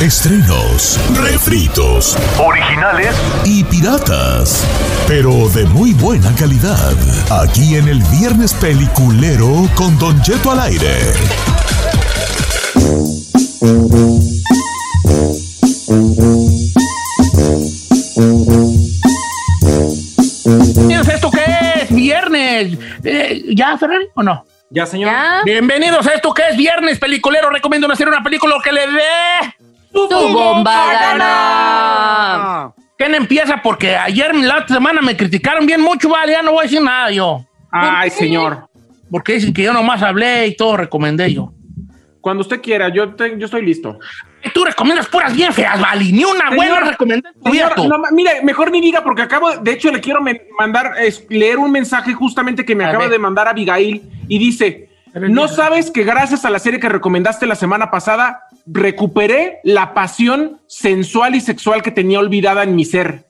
Estrenos, refritos, originales y piratas, pero de muy buena calidad. Aquí en el Viernes Peliculero con Don Cheto al aire. Bienvenidos a esto que es viernes. Eh, ¿Ya, Ferrari, o no? Ya, señor. Bienvenidos a esto que es viernes peliculero. Recomiendo hacer una película que le dé ¡Tu bomba gana! ¿Quién empieza? Porque ayer, la semana, me criticaron bien mucho, vale, ya no voy a decir nada yo. Ay, señor. Porque dicen que yo nomás hablé y todo recomendé yo. Cuando usted quiera, yo, te- yo estoy listo. Tú recomiendas puras bien feas, vale. Ni una buena tú. no, mire, mejor ni diga, porque acabo, de hecho, le quiero mandar, es, leer un mensaje justamente que me A acaba ver. de mandar Abigail y dice: No sabes que gracias a la serie que recomendaste la semana pasada, recuperé la pasión sensual y sexual que tenía olvidada en mi ser.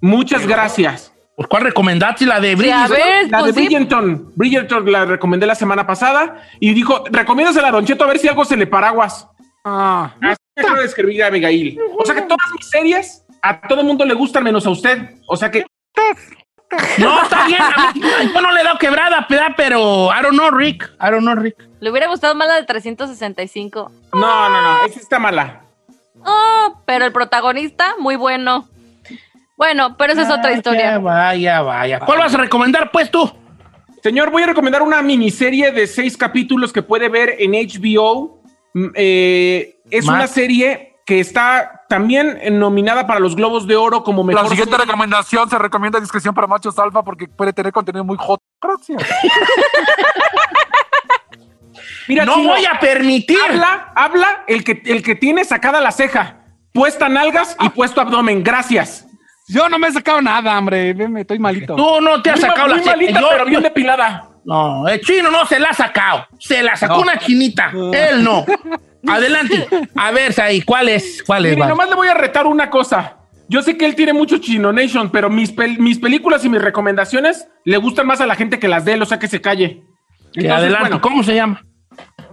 Muchas gracias. Pues, ¿Cuál recomendaste? La de Sí, ver, La de pues sí. Bridgerton. Bridgerton la recomendé la semana pasada y dijo: Recomiéndasela a Don Cheto a ver si algo se le paraguas. Ah. Así me acaba de escribir a Abigail. O sea que todas mis series a todo el mundo le gustan menos a usted. O sea que No, está bien. a mí- yo no le he dado quebrada, peda, pero I don't know, Rick. I don't know, Rick. Le hubiera gustado más la de 365. no, no, no, esa está mala. Oh, pero el protagonista, muy bueno. Bueno, pero esa es otra historia. Vaya, vaya. ¿Cuál vas a recomendar, pues, tú? Señor, voy a recomendar una miniserie de seis capítulos que puede ver en HBO. Mm, eh, es Más. una serie que está también eh, nominada para los Globos de Oro como mejor. La siguiente serie. recomendación se recomienda discreción para machos alfa porque puede tener contenido muy hot. Gracias. Mira, no Chino, voy a permitir. Habla, habla el que, el que tiene sacada la ceja, puesta nalgas y puesto abdomen. Gracias. Yo no me he sacado nada, hombre. Veme, estoy malito. Tú no te has Muy sacado ma- la muy malita, yo- pero bien yo- depilada. No, el chino no se la ha sacado. Se la sacó No. una chinita. Él no. Adelante. A ver, ahí, ¿cuál es? ¿Cuál es? Mire, nomás le voy a retar una cosa. Yo sé que él tiene mucho Chino Nation, pero mis, pel- mis películas y mis recomendaciones le gustan más a la gente que las de él, o sea que se calle. Entonces, adelante. bueno, ¿Cómo se llama?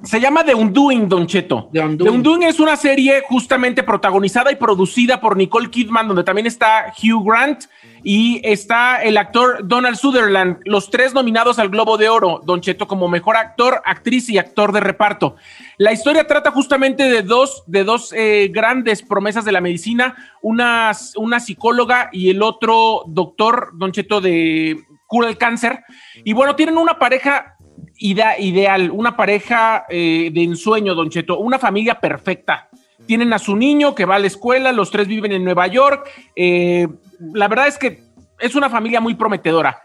Se llama The Undoing, Don Cheto. The Undoing. es una serie justamente protagonizada y producida por Nicole Kidman, donde también está Hugh Grant y está el actor Donald Sutherland, los tres nominados al Globo de Oro, Don Cheto como mejor actor, actriz y actor de reparto. La historia trata justamente de dos, de dos eh, grandes promesas de la medicina, una, una psicóloga y el otro doctor, Don Cheto, de cura el cáncer. Y bueno, tienen una pareja ida- ideal, una pareja eh, de ensueño, Don Cheto, una familia perfecta. Tienen a su niño que va a la escuela, los tres viven en Nueva York. eh, la verdad es que es una familia muy prometedora.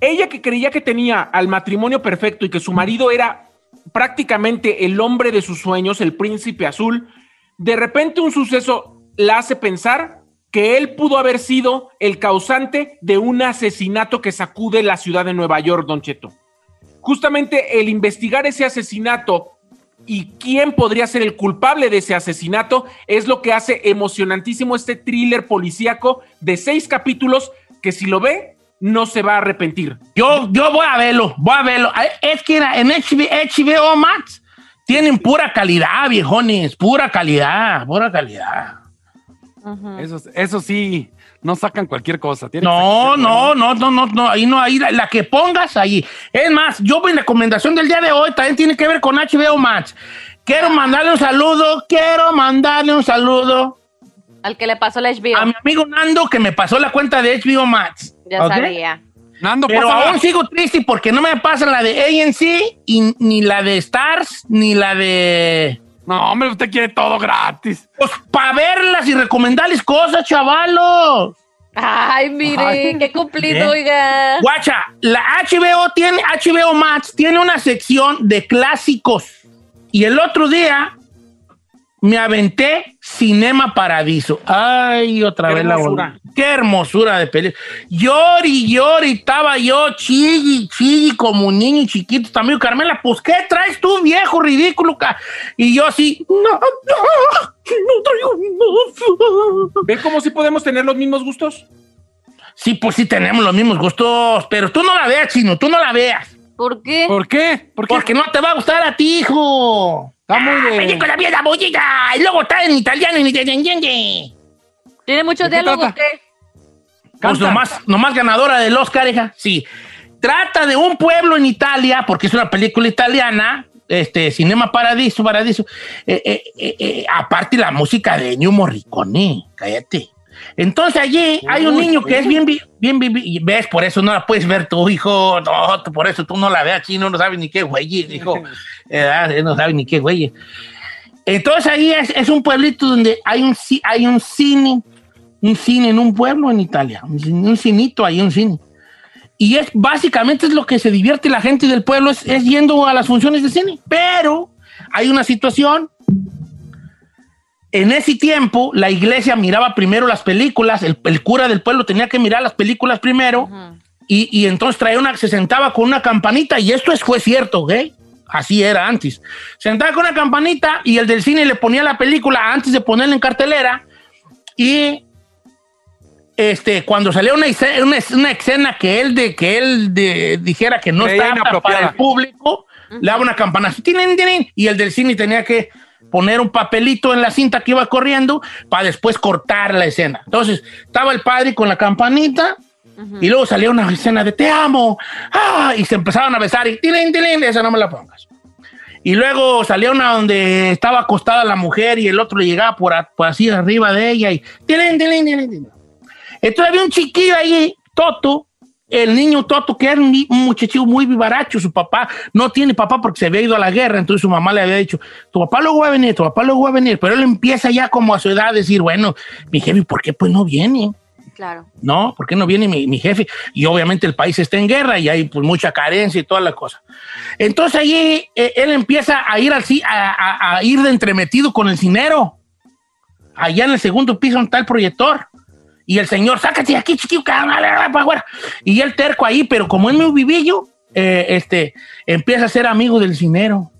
Ella que creía que tenía al matrimonio perfecto y que su marido era prácticamente el hombre de sus sueños, el príncipe azul, de repente un suceso la hace pensar que él pudo haber sido el causante de un asesinato que sacude la ciudad de Nueva York, Don Cheto. Justamente el investigar ese asesinato y quién podría ser el culpable de ese asesinato es lo que hace emocionantísimo este thriller policíaco de seis capítulos que si lo ve no se va a arrepentir. Yo, yo voy a verlo, voy a verlo. Es que en HBO, HBO Max tienen pura calidad, viejones, pura calidad, pura calidad. Eso, eso sí, no sacan cualquier cosa. No, no, no, no, no, no, ahí no, ahí la, la que pongas ahí. Es más, yo mi recomendación del día de hoy también tiene que ver con HBO Max. Quiero mandarle un saludo, quiero mandarle un saludo Al que le pasó la HBO. a mi amigo Nando que me pasó la cuenta de HBO Max. ya sabía. Nando, Pero pásala. aún sigo triste porque no me pasa la de ANC y ni la de Stars ni la de. No, hombre, usted quiere todo gratis. Pues para verlas y recomendarles cosas, chavalos. Ay, mire, Ay. qué cumplido, oiga. Guacha, la HBO tiene, HBO Max tiene una sección de clásicos. Y el otro día me aventé Cinema Paradiso. Ay, otra Qué vez la hermosura. volví. Qué hermosura de película. Llori, llori, estaba yo chilli, chilli, como un niño chiquito. También, Carmela, pues, ¿qué traes tú, viejo ridículo? ca-?" Y yo así, no, no, no traigo nada. ¿Ve cómo sí podemos tener los mismos gustos? Sí, pues sí tenemos los mismos gustos, pero tú no la veas, chino, tú no la veas. ¿Por qué? ¿Por qué? ¿Por qué? Porque no te va a gustar a ti, hijo. Está muy de- Oye, con la vida bollita. Y luego está en italiano y ni te entiende. ¿Tiene muchos ¿De qué diálogos? ¿qué? Pues nomás, nomás ganadora del Oscar, hija. Sí. Trata de un pueblo en Italia, porque es una película italiana, este, Cinema Paradiso, Paradiso. Eh, eh, eh, aparte la música de Ennio Morricone, cállate. Entonces allí hay un niño que es bien, bien, vi- vi- ves, por eso no la puedes ver tu hijo, no, por eso tú no la veas, chino, no sabes ni qué güey, hijo, Eh, no sabes ni qué güey. Entonces ahí es, es un pueblito donde hay un, hay un cine, un cine en un pueblo en Italia, un cinito ahí, un cine. Y es básicamente es lo que se divierte la gente del pueblo, es, es yendo a las funciones de cine. Pero hay una situación. En ese tiempo, la iglesia miraba primero las películas, el, el cura del pueblo tenía que mirar las películas primero, y, y entonces traía una, se sentaba con una campanita, y esto es, fue cierto, ¿ok? Así era antes. Se sentaba con una campanita y el del cine le ponía la película antes de ponerla en cartelera, y este, cuando salía una, escena- una, una escena que él, de, que él de- dijera que no Creía estaba para el público, le daba una campana así, tinin, tinin, y el del cine tenía que poner un papelito en la cinta que iba corriendo para después cortar la escena. Entonces, estaba el padre con la campanita y luego salía una escena de te amo, ah, y se empezaban a besar y tinin, tinin, esa no me la pongas. Y luego salía una donde estaba acostada la mujer y el otro le llegaba por, a- por así arriba de ella y tinin, tinin, tinin, tinin. Entonces había un chiquillo ahí, Toto, el niño Toto, que era un, muchachillo muy vivaracho. Su papá no tiene papá porque se había ido a la guerra. Entonces su mamá le había dicho: Tu papá luego va a venir, tu papá luego va a venir. Pero él empieza ya como a su edad a decir: Bueno, mi jefe, ¿por qué pues no viene? Claro. ¿no? ¿Por qué no viene mi, mi jefe? Y obviamente el país está en guerra y hay pues mucha carencia y toda la cosa. Entonces ahí eh, él empieza a ir ci- a, a- a ir de entremetido con el cinero. Allá en el segundo piso está el proyector. Y el señor, sácate de aquí, chiquillo. Y él terco ahí, pero como es muy vivillo, eh, este, empieza a ser amigo del cinero.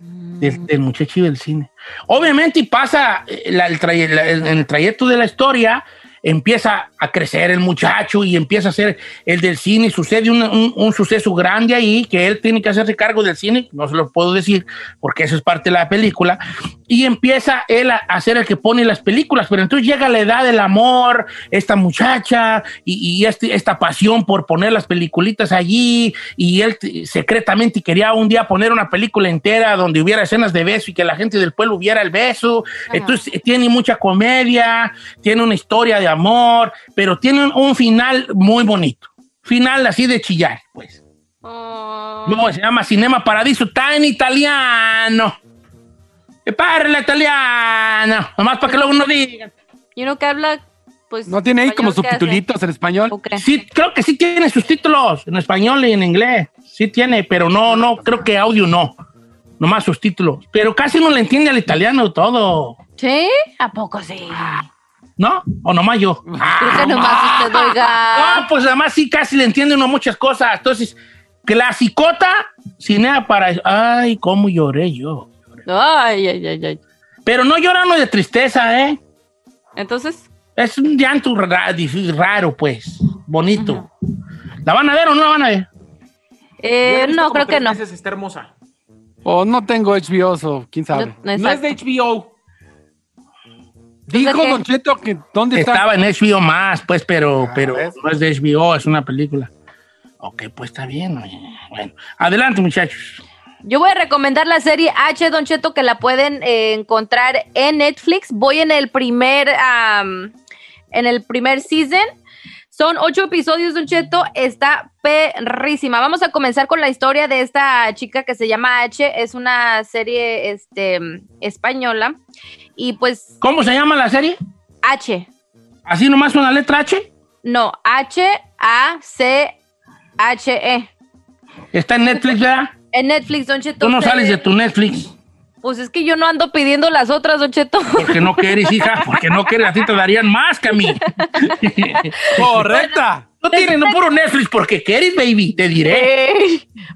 Del, del muchacho del cine. Obviamente, y pasa eh, la- el traye- la- en el trayecto de la historia, empieza a crecer el muchacho y empieza a ser el del cine. Sucede un, un- un suceso grande ahí que él tiene que hacerse cargo del cine. No se lo puedo decir porque eso es parte de la película. Y empieza él a, a ser el que pone las películas. Pero entonces llega la edad del amor, esta muchacha y, y este- esta pasión por poner las peliculitas allí. Y él secretamente quería un día poner una película entera donde hubiera escenas de beso y que la gente del pueblo viera el beso. Entonces eh, tiene mucha comedia, tiene una historia de amor, pero tiene un, un final muy bonito. Final así de chillar, pues. Oh. No, se llama Cinema Paradiso, está en italiano. Parla italiano, nomás para que luego no digan. Y uno que habla, pues. ¿No tiene ahí como subtitulitos en español? ¿O qué? Sí, creo que sí tiene sus títulos en español y en inglés. Sí tiene, pero no, no, creo que audio no. Nomás sus títulos. Pero casi no le entiende al italiano todo. ¿Sí? ¿A poco sí? ¿No? ¿O nomás yo? Creo que nomás usted oiga. No, pues además sí casi le entiende uno muchas cosas. Entonces, clasicota, cinea para... Ay, cómo lloré yo. Ay, ay, ay, ay. Pero no llorando de tristeza, ¿eh? Entonces, Es un llanto raro, pues. Bonito. ¿La van a ver o no la van a ver? eh, no, creo que no. veces, Está hermosa. O no tengo HBO, o quién sabe. No, No es de HBO. Dijo. Don Cheto que ¿dónde está? Estaba en HBO más, pues, pero, pero ¿ves? no es de HBO, es una película. Ok, pues está bien. oye. Bueno, adelante, muchachos. Yo voy a recomendar la serie H, Don Cheto, que la pueden eh, encontrar en Netflix. Voy en el primer, am, en el primer season. Son ocho episodios, Don Cheto. Está perrísima. Vamos a comenzar con la historia de esta chica que se llama H. Es una serie este, española. Y pues ¿Cómo se llama la serie? H. ¿Así nomás una letra H? No, H-A-C-H-E. Está en Netflix, ¿verdad? En Netflix, Don Cheto. Tú no Usted- sales de tu Netflix. Pues es que yo no ando pidiendo las otras, Don Cheto. Porque no quieres, hija. Porque no quieres. A ti te darían más que a mí. Correcta. No tienes no puro Netflix porque quieres, baby. Te diré.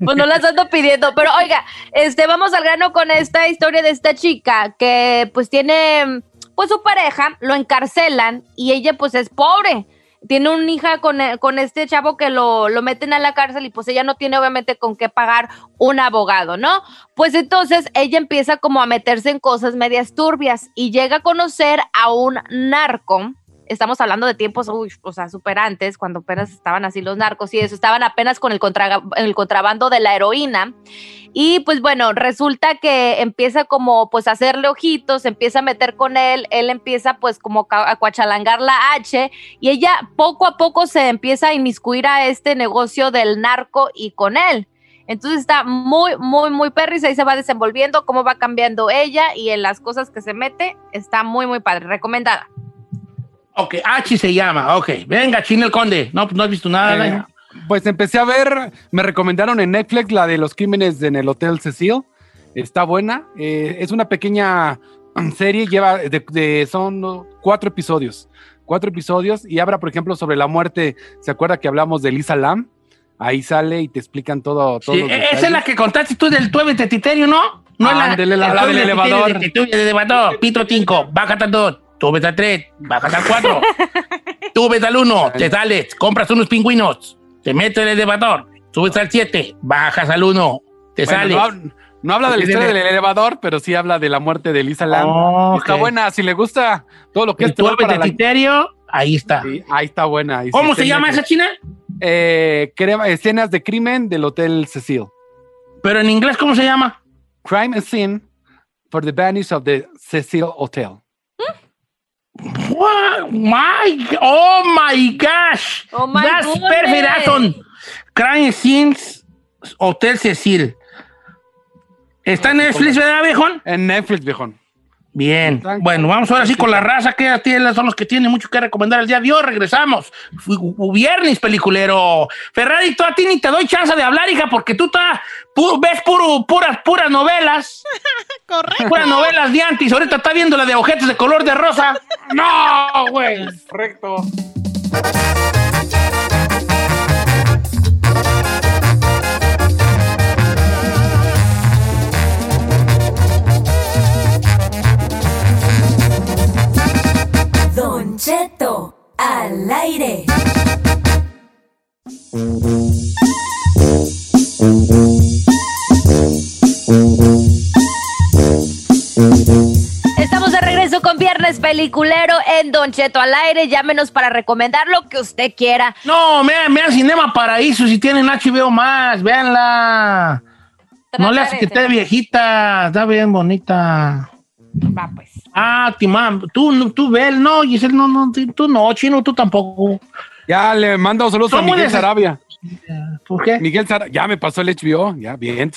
Pues no las ando pidiendo. Pero oiga, este, vamos al grano con esta historia de esta chica que pues tiene, pues su pareja lo encarcelan y ella pues es pobre. Tiene una hija con, eh, con este chavo que lo, lo meten a la cárcel y pues ella no tiene obviamente con qué pagar un abogado, ¿no? Pues entonces ella empieza como a meterse en cosas medias turbias y llega a conocer a un narco. Estamos hablando de tiempos, uy, o sea, super antes, cuando apenas estaban así los narcos y eso, estaban apenas con el, contra- el contrabando de la heroína. Y pues bueno, resulta que empieza como pues a hacerle ojitos, empieza a meter con él, él empieza pues como a cuachalangar la H y ella poco a poco se empieza a inmiscuir a este negocio del narco y con él. Entonces está muy, muy, muy perris, ahí se va desenvolviendo, cómo va cambiando ella y en las cosas que se mete, está muy, muy padre, recomendada. Ok, H se llama. Ok. Venga, Chino el Conde. No, pues no has visto nada. Eh, pues empecé a ver, me recomendaron en Netflix la de los crímenes en el Hotel Cecil. Está buena. eh, es una pequeña serie, lleva de, de- son cuatro episodios. Cuatro episodios y habla, por ejemplo, sobre la muerte. ¿Se acuerda que hablamos de Lisa Lam? Ahí sale y te explican todo. todos Sí, e- esa es la que contaste tú del tueve de Titerio, ¿no? No Ándele, la- el la del elevador. Elevador. Pitro 5, bájate al 2, tuve al 3, bájate al 4. Subes al 1, te sales, compras unos pingüinos, te metes en el elevador, subes al 7, bajas al 1, te Bueno, sales. no, hab- no habla de la historia del elevador, pero sí habla de la muerte de Lisa Lam. Oh, Está buena, si le gusta todo lo que es terror tuve para la- Titerio, ahí está. Sí, ahí está buena. ahí ¿Cómo se llama esa china? Eh, crema- escenas de crimen del Hotel Cecil. Pero en inglés, ¿cómo se llama? Crime and Scene for the Vanish of the Cecil Hotel. What? My, oh my gosh. Oh my That's goodness. perfect, Aston. Crime Scenes Hotel Cecil. ¿Está en Netflix, verdad, viejón? En Netflix, viejón. Bien. Tranquilo. Bueno, vamos ahora sí con la raza que tiene- son los que tienen mucho que recomendar el día de hoy. Regresamos. Viernes, peliculero. Ferrari, tú a ti ni te doy chance de hablar, hija, porque tú ta- pu- ves puro, puras, puras novelas. Correcto. Puras novelas de antes. Ahorita está viendo la de ojetes de color de rosa. No, güey. Correcto. Don Cheto, al aire. Estamos de regreso con Viernes Peliculero en Don Cheto al aire. Llámenos para recomendar lo que usted quiera. No, vean, vean Cinema Paraíso si tienen HBO más, véanla. No le hace que esté viejita, está bien bonita. Va, pues. Ah, Timán, tú, no- tú ve, no, Giselle, no, no, tú no, Chino, tú tampoco. Ya le mando saludos a ¿Cómo Miguel Sarabia. ¿Por qué? Miguel Sarabia, ya me pasó el HBO, ya, bien.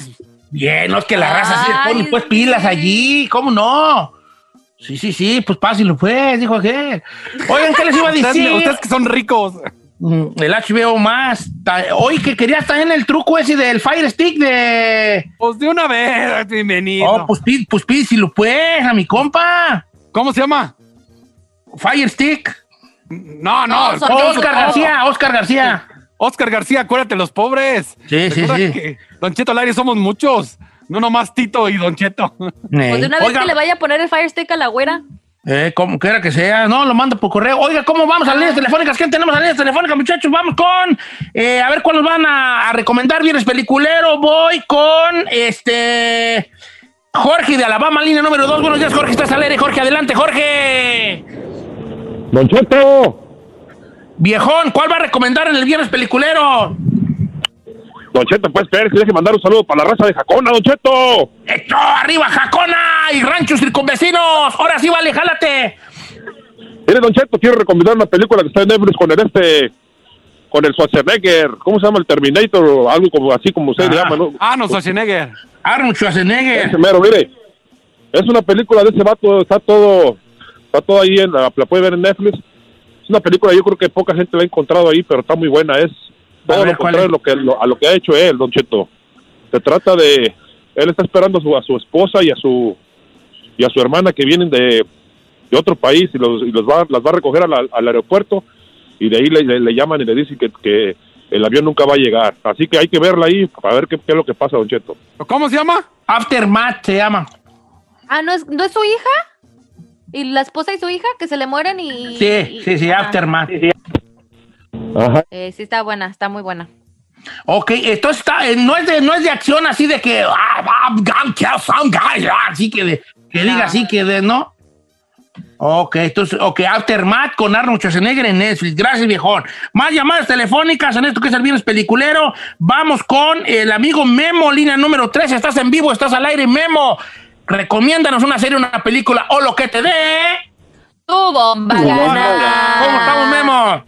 Bien, no es que la raza Ay, pone pues sí. pilas allí, ¿cómo no? Sí, sí, sí, pues pásilo pues, dijo aquel. Oigan, ¿qué les iba a Ustedes, decir? ustedes que son ricos. Mm, El HBO más. Hoy que querías también el truco ese del Fire Stick de. Pues de una vez, bienvenido. Oh, pues pide, pues pídeselo pues, a mi compa. ¿Cómo se llama? Fire Stick. No, no. No, son ¿cómo se- Oscar cómo? García, Oscar García. Oscar García, acuérdate, los pobres. Sí, sí, sí. que Don Cheto al aire somos muchos. No nomás Tito y Don Cheto. Pues de una vez Oiga, que le vaya a poner el Fire Stick a la güera. Eh, como quiera que sea, no, lo manda por correo. Oiga, ¿cómo vamos a líneas telefónicas? ¿Quién tenemos a líneas telefónicas, muchachos? Vamos con, eh, a ver cuál nos van a, a recomendar. Viernes peliculero, voy con, este, Jorge de Alabama, línea número 2. Buenos días, Jorge, estás al aire. Jorge, adelante, Jorge. Don Cheto, Viejón, ¿cuál va a recomendar en el Viernes peliculero? Don Cheto, pues, espera, que deje mandar un saludo para la raza de Jacona, Don Cheto. ¡Esto! ¡Arriba, Jacona! ¡Y ranchos circunvecinos! ¡Ahora sí, vale, jálate! Mire, Don Cheto, quiero recomendar una película que está en Netflix con el este, con el Schwarzenegger, ¿cómo se llama? El Terminator, o algo como así como usted le Ah. llama, ¿no? Ah, no, Schwarzenegger. Arnold Schwarzenegger. Ese mero, mire, es una película de ese vato, está todo, está todo ahí, en la, la puede ver en Netflix. Es una película, yo creo que poca gente la ha encontrado ahí, pero está muy buena, es todo ver, lo ¿cuál contrario lo que, lo- a lo que ha hecho él, Don Cheto. Se trata de, él está esperando a su, a su esposa y a su, y a su hermana que vienen de, de otro país y, los, y los va, las va a recoger al, al aeropuerto y de ahí le, le- le llaman y le dicen que, que el avión nunca va a llegar. Así que hay que verla ahí para ver qué, qué es lo que pasa, Don Cheto. ¿Cómo se llama? Aftermath se llama. Ah, ¿no es, ¿no es su hija? ¿Y la esposa y su hija que se le mueren y...? Sí, y- sí, sí, Ajá. Aftermath. Ajá. Eh, sí está buena, está muy buena. Ok, entonces está, eh, no, es de, no es de acción así de que. ah, I'm gonna kill some guy, ah, así que, de, que diga así que de. ¿No? Ok, entonces, ok, Aftermath con Arnold Schwarzenegger en Netflix. Gracias, viejón. Más llamadas telefónicas en esto que es el viernes peliculero. Vamos con el amigo Memo, línea número 3. Estás en vivo, estás al aire, Memo. Recomiéndanos una serie, una película o lo que te dé. ¡Tu bomba ¿Cómo estamos, Memo?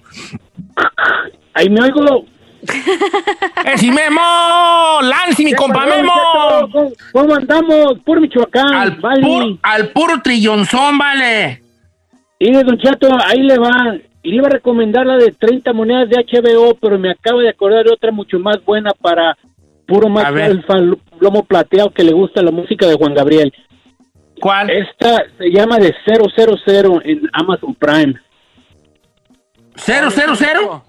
Ahí me oigo. ¡Es y Memo! ¡Lance, mi compa Memo! ¿Cómo, cómo andamos? Por Michoacán, Al, vale. pur- al puro trillonzón, vale. Y Don Chato, ahí le va. Le iba a recomendar la de 30 monedas de HBO, pero me acabo de acordar de otra mucho más buena para puro más alfa, lomo plateado que le gusta la música de Juan Gabriel. ¿Cuál? Esta se llama de 000 en Amazon Prime. ¿Cero, cero, cero?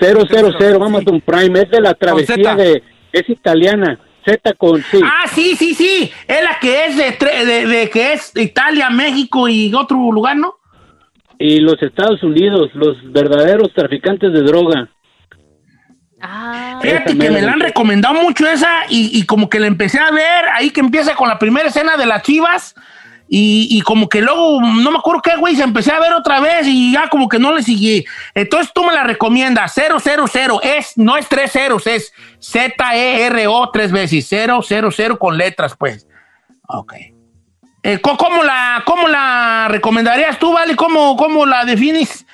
000 Amazon Prime. Es de la travesía de... Es italiana. Z con sí. Ah, sí, sí, sí. Es la que es de, tre- de, de que es Italia, México y otro lugar, ¿no? Y los Estados Unidos, los verdaderos traficantes de droga. Ah, Fíjate que me la han recomendado mucho esa y, y como que la empecé a ver ahí que empieza con la primera escena de las chivas y, como que luego, no me acuerdo qué, güey, se empecé a ver otra vez y ya como que no le seguí. Entonces tú me la recomiendas, 000, es, no es tres ceros, es Z-E-R-O tres veces, 000 con letras, pues. Ok. Eh, ¿cómo, la, ¿Cómo la recomendarías tú, vale? ¿Cómo, cómo la defines?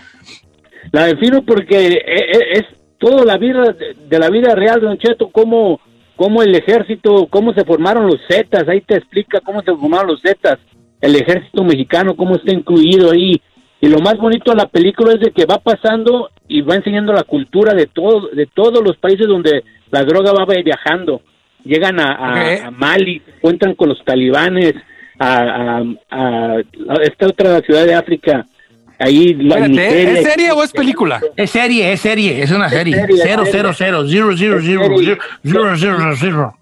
La defino porque e- e- es toda la vida de la vida real, Don Cheto, cómo, cómo el ejército, cómo se formaron los Zetas, ahí te explica cómo se formaron los Zetas, el ejército mexicano, cómo está incluido ahí. Y lo más bonito de la película es de que va pasando y va enseñando la cultura de todo, de todos los países donde la droga va viajando. Llegan a, a- Ok. a Mali, se encuentran con los talibanes, a, a- a- a esta otra ciudad de África, ahí la Espérate, Nigeria. ¿es serie o es película? Es serie, es serie, es una serie. 0, 0, serie. 0, 0, 0, 0, serie. 0, 0, 0.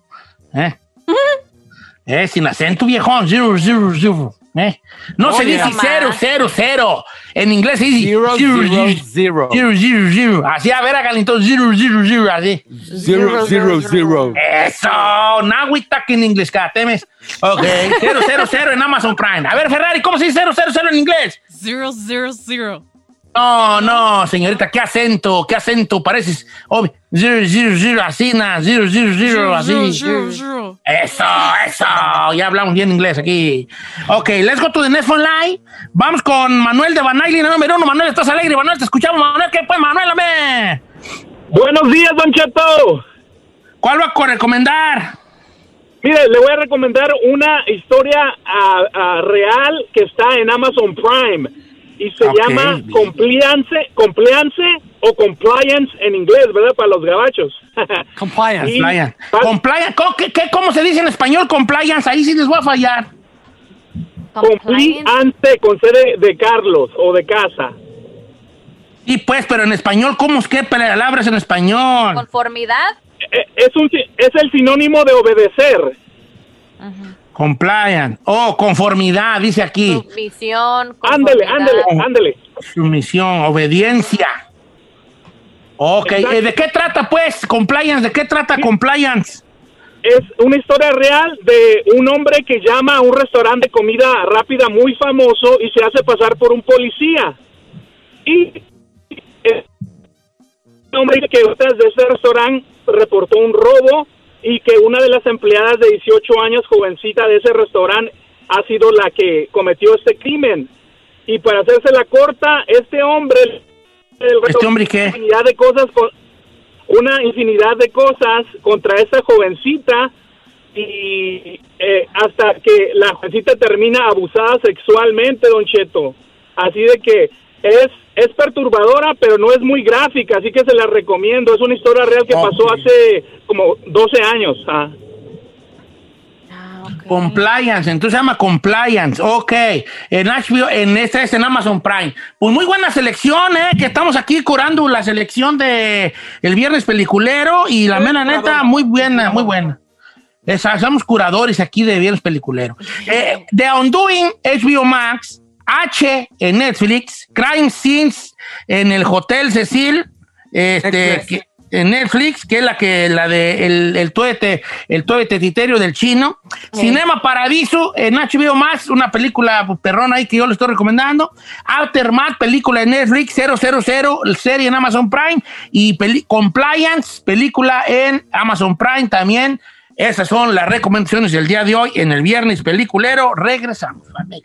¿Eh? Eh, sin acento viejón, 0, 0, 0. ¿Eh? No se dice 0, 0, 0. En inglés se dice Zero, zero, zero. 0, 0, 0. Así, a ver, hágale entonces 0, 0, 0, así. Zero, zero, zero. Eso, now we talk in English, temes. Ok, 0, 0, 0 en Amazon Prime. A ver, Ferrari, ¿cómo se dice 0, 0, 0 en inglés? Zero, zero, zero. No, no, señorita, qué acento, qué acento, pareces. Zero, zero, zero, así, na, zero, zero, zero, así. Zero, zero. Eso, eso, ya hablamos bien inglés aquí. Ok, let's go to the next phone line. Vamos con Manuel de Banay, línea número uno. Manuel, estás alegre, Manuel, te escuchamos, Manuel, ¿qué pues, Manuel, hombre? Buenos días, Don Cheto. ¿Cuál va a recomendar? Mire, le voy a recomendar una historia ah, real que está en Amazon Prime y se llama. Compliance, Compliance o Compliance en inglés, ¿verdad? Para los gabachos. Compliance. Y- Compliance. ¿cómo, qué- qué- cómo se dice en español compliance? Ahí sí les voy a fallar. compliance. Con C de, Carlos o de casa. Sí, pues, pero en español, ¿cómo es que palabras en español? Conformidad. Eh, Es, un, es el sinónimo de obedecer. Compliance. Oh, conformidad, dice aquí. Sumisión. Ándele, conformidad. ándele, ándele. Sumisión, obediencia. Ok, Exacto. eh, ¿de qué trata, pues? Compliance, ¿de qué trata compliance? Es una historia real de un hombre que llama a un restaurante de comida rápida muy famoso y se hace pasar por un policía. Y el hombre que ustedes de ese restaurante reportó un robo y que una de las empleadas de 18 años, jovencita de ese restaurante, ha sido la que cometió este crimen. Y para hacerse la corta, este hombre... ¿Este hombre qué? Infinidad de cosas, una infinidad de cosas contra esta jovencita y eh, hasta que la jovencita termina abusada sexualmente, don Cheto. Así de que es es perturbadora, pero no es muy gráfica, así que se la recomiendo. Es una historia real que pasó hace como 12 años. ah. Compliance, entonces se llama Compliance, ok. En HBO, en esta es en Amazon Prime. Pues muy buena selección, ¿eh? Que estamos aquí curando la selección de el viernes peliculero y la mera neta, muy buena, muy buena. Esa- somos curadores aquí de viernes peliculero. Eh, The Undoing, HBO Max, H en Netflix, Crime Scenes en el Hotel Cecil, este, que- en Netflix, que es la que la de el, el tuete, el tuete titerio del chino. Cinema Paradiso en HBO Max, una película perrona ahí que yo le estoy recomendando. Aftermath, película en Netflix, 000, serie en Amazon Prime. Y peli- Compliance, película en Amazon Prime también. Esas son las recomendaciones del día de hoy en el viernes peliculero. Regresamos. familia.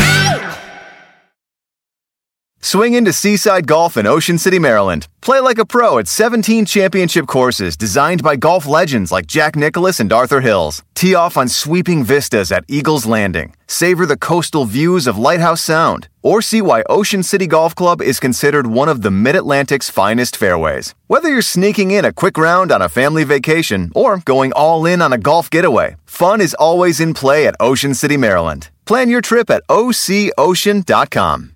Swing into Seaside Golf in Ocean City, Maryland. Play like a pro at 17 championship courses designed by golf legends like Jack Nicholas and Arthur Hills. Tee off on sweeping vistas at Eagles Landing. Savor the coastal views of Lighthouse Sound. Or see why Ocean City Golf Club is considered one of the Mid Atlantic's finest fairways. Whether you're sneaking in a quick round on a family vacation or going all in on a golf getaway, fun is always in play at Ocean City, Maryland. Plan your trip at OCOcean.com.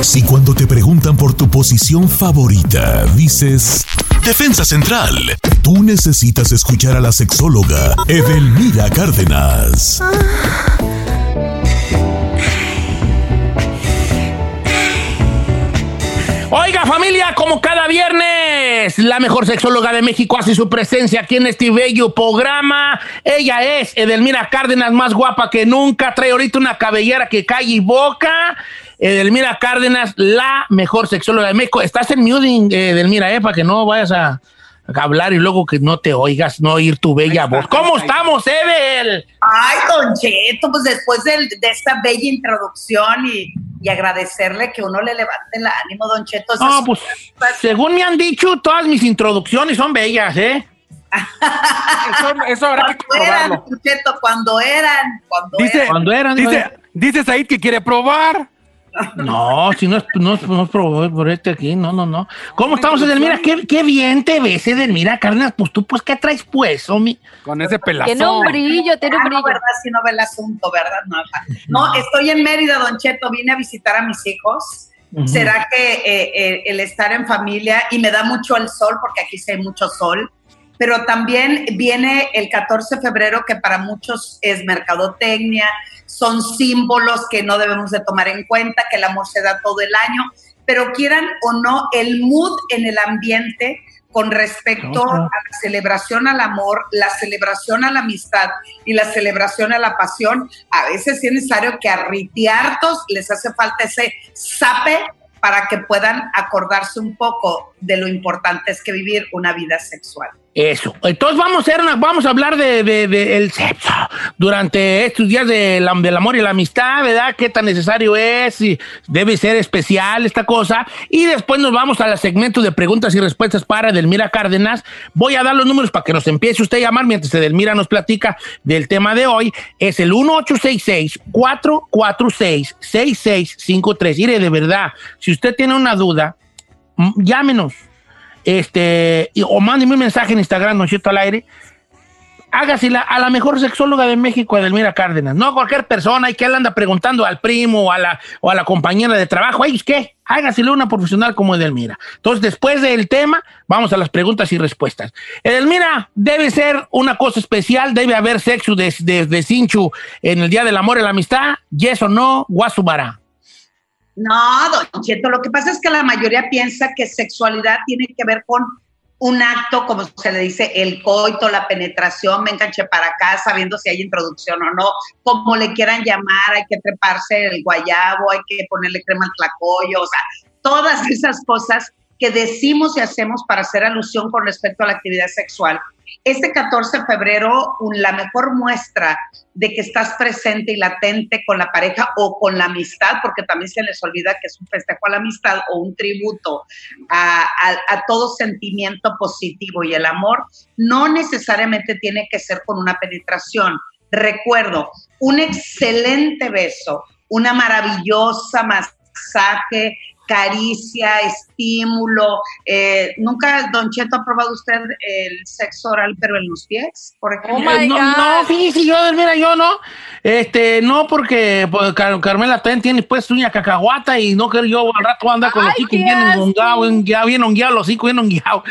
Si cuando te preguntan por tu posición favorita, dices Defensa Central, tú necesitas escuchar a la sexóloga Edelmira Cárdenas. Oiga familia, como cada viernes, la mejor sexóloga de México hace su presencia aquí en este bello programa. Ella es Edelmira Cárdenas, más guapa que nunca. Trae ahorita una cabellera que cae y boca. Edelmira Cárdenas, la mejor sexóloga de México. Estás en muting, Edelmira, eh, para que no vayas a, a hablar y luego que no te oigas, no oír tu bella voz. ¿Cómo estamos, Edel? Ay, Don Cheto, pues después de, esta bella introducción y, y agradecerle que uno le levante el ánimo, Don Cheto. Eso No, es- pues, según me han dicho, todas mis introducciones son bellas, ¿eh? eso, habrá que Cuando eran, Cheto, cuando eran, cuando Dice, eran. dice, dice Said que quiere probar. No, si no es, no es, no es por, por este aquí, no, no, no. ¿Cómo estamos, Edelmira? ¿Qué, qué bien te ves, Edelmira Cárdenas. Pues tú, pues, ¿qué traes, pues, Omi? Con ese pelazón. Tiene un brillo, tiene un Ah, brillo. no, ¿verdad? Si no ve el asunto, ¿verdad? No, no, estoy en Mérida, Don Cheto, vine a visitar a mis hijos. ¿Será que eh, eh, el estar en familia, y me da mucho el sol, porque aquí sí hay mucho sol, pero también viene el 14 de febrero, que para muchos es mercadotecnia, son símbolos que no debemos de tomar en cuenta, que el amor se da todo el año, pero quieran o no, el mood en el ambiente con respecto a la celebración al amor, la celebración a la amistad y la celebración a la pasión, a veces sí es necesario que a ritiartos les hace falta ese sape para que puedan acordarse un poco de lo importante es que vivir una vida sexual. Eso. Entonces vamos a, hacer una- vamos a hablar de, el sexo durante estos días de del amor y la amistad, ¿verdad? ¿Qué tan necesario es? Debe ser especial esta cosa. Y después nos vamos al segmento de preguntas y respuestas para Edelmira Cárdenas. Voy a dar los números para que nos empiece usted a llamar mientras Edelmira nos platica del tema de hoy. Es el 1866-446-6653. Mire, de verdad, si usted tiene una duda, llámenos este, o mándeme un mensaje en Instagram, Don Cheto al aire. Hágasela a la mejor sexóloga de México, Edelmira Cárdenas. No a cualquier persona y que él anda preguntando al primo o a la, o a la compañera de trabajo. ¿Ay, qué? Hágasela una profesional como Edelmira. Entonces, después del tema, vamos a las preguntas y respuestas. Edelmira, debe ser una cosa especial, debe haber sexo de, de, de cinchu en el Día del Amor y la Amistad. Yes o no, guasubara. No, don Cheto, lo que pasa es que la mayoría piensa que sexualidad tiene que ver con un acto, como se le dice, el coito, la penetración, me para acá, sabiendo si hay introducción o no, como le quieran llamar, hay que treparse el guayabo, hay que ponerle crema al tlacoyo, o sea, todas esas cosas que decimos y hacemos para hacer alusión con respecto a la actividad sexual. Este 14 de febrero, la mejor muestra de que estás presente y latente con la pareja o con la amistad, porque también se les olvida que es un festejo a la amistad o un tributo a, a- a todo sentimiento positivo y el amor, no necesariamente tiene que ser con una penetración. Recuerdo, un excelente beso, una maravillosa masaje, caricia, estímulo. eh, ¿Nunca, Don Cheto, ha probado usted el sexo oral, pero en los pies, por ejemplo? Eh, no, no, fíjese, yo, mira, yo no. Este, no, porque pues, Car- Carmela también tiene pues uña cacahuata y no quiero yo al rato andar con los hocicos bien hongueados, bien hongueados, los hocicos bien hongueados.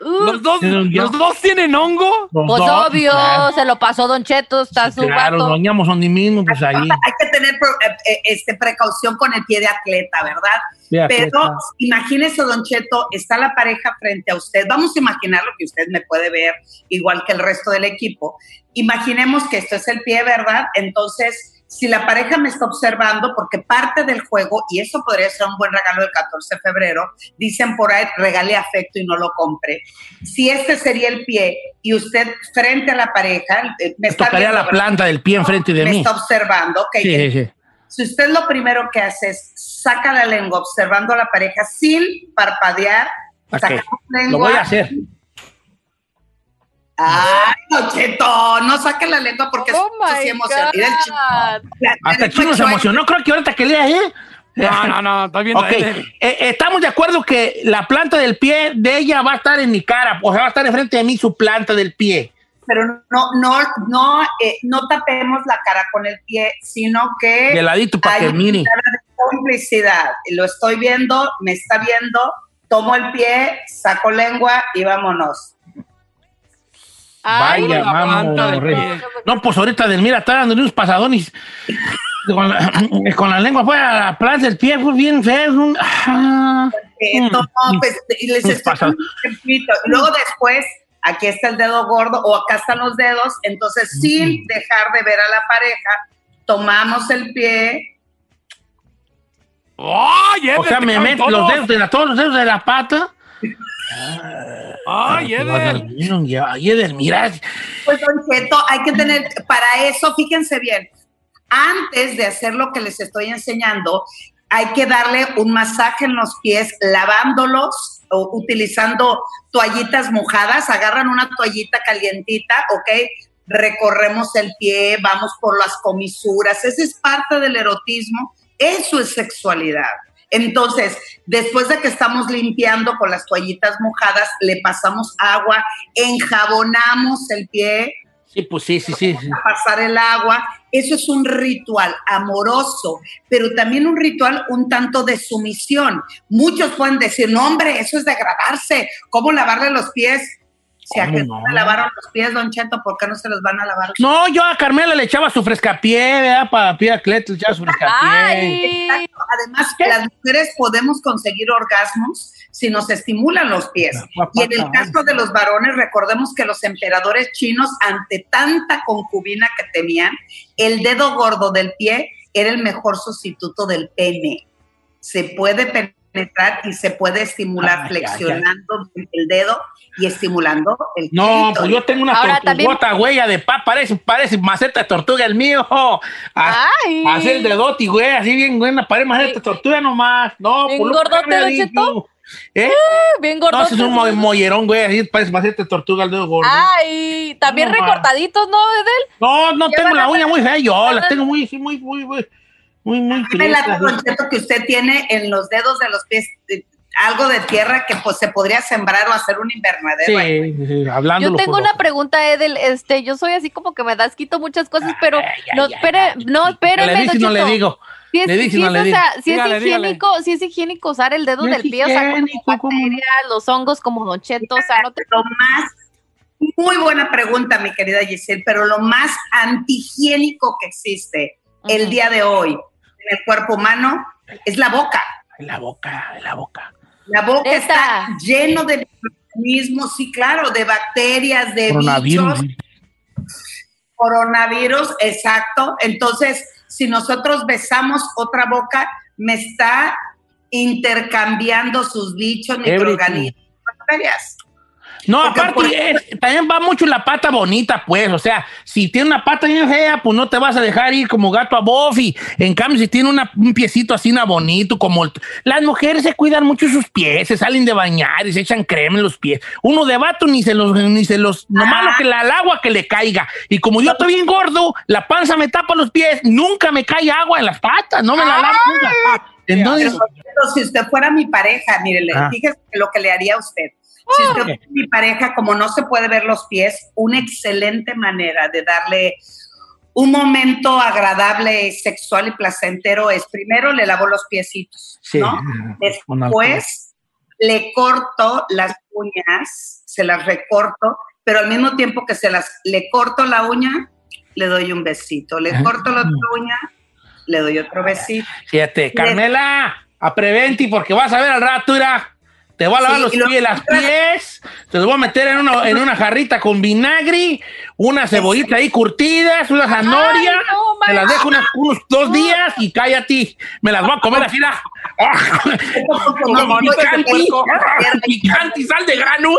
¿Los dos. ¿Los dos tienen hongo? Los Pues dos, obvio, claro. se lo pasó Don Cheto, está su Claro, vato. donde mismo, pues ahí. Hay que tener eh, eh, este, precaución con el pie de atleta, ¿verdad? De Pero atleta. imagínese, Don Cheto, está la pareja frente a usted. Vamos a imaginar lo que usted me puede ver, igual que el resto del equipo. Imaginemos que esto es el pie, ¿verdad? Entonces, si la pareja me está observando, porque parte del juego, y eso podría ser un buen regalo del 14 de febrero, dicen por ahí, regale afecto y no lo compre. Si este sería el pie y usted frente a la pareja, eh, me está Tocaría viendo, la planta del pie enfrente de me mí. está observando, ok. Sí, sí, sí. Si usted lo primero que hace es saca la lengua observando a la pareja sin parpadear, Ok, saca la lengua. Lo voy a hacer. Ay, Don Cheto, no saque la lengua porque Oh sí emociona. Hasta el Chino se chueco. emocionó. Creo que ahorita que lea, ¿eh? No, no, no, estoy viendo. Ok, este. eh, estamos de acuerdo que la planta del pie de ella va a estar en mi cara, o sea, va a estar enfrente de mí su planta del pie. Pero no, no, no, eh, no tapemos la cara con el pie, sino que De ladito para que mire. complicidad. Lo estoy viendo, me está viendo, tomo el pie, saco lengua y vámonos. Ay, Vaya, vamos. pie. No, pues ahorita del mira, está dándole unos pasadones con la, con la lengua fuera la planta del pie, fue bien feo. un- ah. Eh, Mm. no, pues, les estoy luego después, aquí está el dedo gordo o acá están los dedos. Entonces, Mm. sin dejar de ver a la pareja, tomamos el pie. ¡Ay, O sea, Eder, me meto los dedos de la, todos los dedos de la pata. ¡Ay, Eder! Ay, Eder, mira. Pues, Don Cheto, hay que tener, para eso, fíjense bien, antes de hacer lo que les estoy enseñando, hay que darle un masaje en los pies, lavándolos o utilizando toallitas mojadas, agarran una toallita calientita, ¿ok? Recorremos el pie, vamos por las comisuras, esa es parte del erotismo Eso es sexualidad. Entonces, después de que estamos limpiando con las toallitas mojadas, le pasamos agua, enjabonamos el pie, Sí, pues sí, sí, sí. a pasar el agua. Eso es un ritual amoroso, pero también un ritual un tanto de sumisión. Muchos pueden decir, no, hombre, eso es degradarse. ¿Cómo lavarle los pies? Si a ¿Cómo Jesús no? le lavaron los pies, Don Cheto, ¿por qué no se los van a lavar? No, yo a Carmela le echaba su frescapié, ¿verdad? Para pie atlet, le echaba su frescapié. Exacto. Además, las mujeres podemos conseguir orgasmos si nos estimulan los pies. Y en el caso de los varones, recordemos que los emperadores chinos, ante tanta concubina que tenían, el dedo gordo del pie era el mejor sustituto del pene. Se puede penetrar y se puede estimular ay, flexionando el dedo y estimulando el No, clítoris. pues yo tengo una Ahora, tortugota, güey, de pa, parece, parece maceta de tortuga el mío. A- Ay. Hace el dedote, güey, así bien buena, parece maceta de tortuga nomás. No, ¿Bien que gordote, Don. Cheto? ¿Eh? Bien No, gordo. ese es un mo- mollerón, güey, así parece maceta de tortuga el dedo gordo. Ay, también No, recortaditos, ¿no, Edel? No, no tengo la uña muy fea, yo van la a- tengo muy, sí, muy, muy, muy, muy, muy sí. Cheto, que usted tiene en los dedos de los pies algo de tierra que pues se podría sembrar o hacer un invernadero. ahí. Sí, sí, hablando. Yo tengo una pregunta, Edel. Este, yo soy así como que me das quito muchas cosas, pero no, espere, no, espéreme, Le dices y no le digo. Si es, Le dices y si no es, le o digo. sea, si Dígale, es dígale. higiénico, si es higiénico usar el dedo No del pie, o sea, las bacterias, los hongos como Don Cheto, o sea, no te Lo más, muy buena pregunta, mi querida Giselle, pero lo más antihigiénico que existe el día de hoy en el cuerpo humano es la boca. La boca, la boca. La boca está lleno de microorganismos, sí, claro, de bacterias, de Coronavirus. bichos. Coronavirus, exacto. Entonces, si nosotros besamos otra boca, me está intercambiando sus bichos, Everything. microorganismos, bacterias. No, Porque, por aparte, es- también va mucho la pata bonita, pues. O sea, si tiene una pata bien fea, pues no te vas a dejar ir como gato a Buffy. En cambio, si tiene una- un piecito así na bonito, como el- las mujeres se cuidan mucho sus pies, se salen de bañar y se echan crema en los pies. Uno de vato ni se los, ni se los, no malo que la, el agua que le caiga. Y como yo estoy bien gordo, la panza me tapa los pies, nunca me cae agua en las patas, no me la lavo nunca. Entonces, Pero si usted fuera mi pareja, mire, le- Ah. lo que le haría a usted. Si usted fuera mi pareja, como no se puede ver los pies, una excelente manera de darle un momento agradable, sexual y placentero es primero le lavo los piecitos, Sí. ¿no? Después le corto las uñas, se las recorto, pero al mismo tiempo que se las le corto la uña, le doy un besito. Le Ah. corto la otra uña, le doy otro besito. Fíjate, Carmela, a Preventi, porque vas a ver al rato, mira. Te voy a lavar Sí, los pies, las pies, te los voy a meter en una, en una jarrita con vinagre, una cebollita ahí curtidas, una zanahoria, no, te las dejo unas- unos dos días y cállate, me las voy a comer así, la- Como manitas de picante, y sal de grano.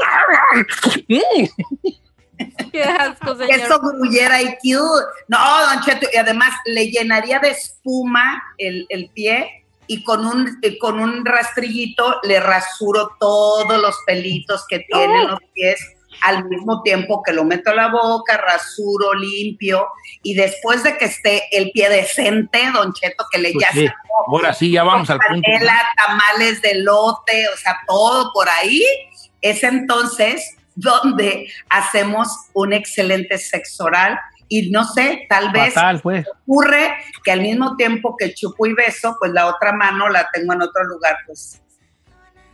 Qué asco, señor. Eso gruyera y cute. No, Don Cheto, y además le llenaría de espuma el, el pie y con un, eh, con un rastrillito le rasuro todos los pelitos que tienen los pies al mismo tiempo que lo meto a la boca, rasuro, limpio y después de que esté el pie decente, Don Cheto, que le Pues ya sí, sacó ahora sí, ya vamos al punto. tamales de lote, o sea, todo por ahí, es entonces donde hacemos un excelente sexo oral y no sé, tal vez Fatal, pues. ocurre que al mismo tiempo que chupo y beso, pues la otra mano la tengo en otro lugar, pues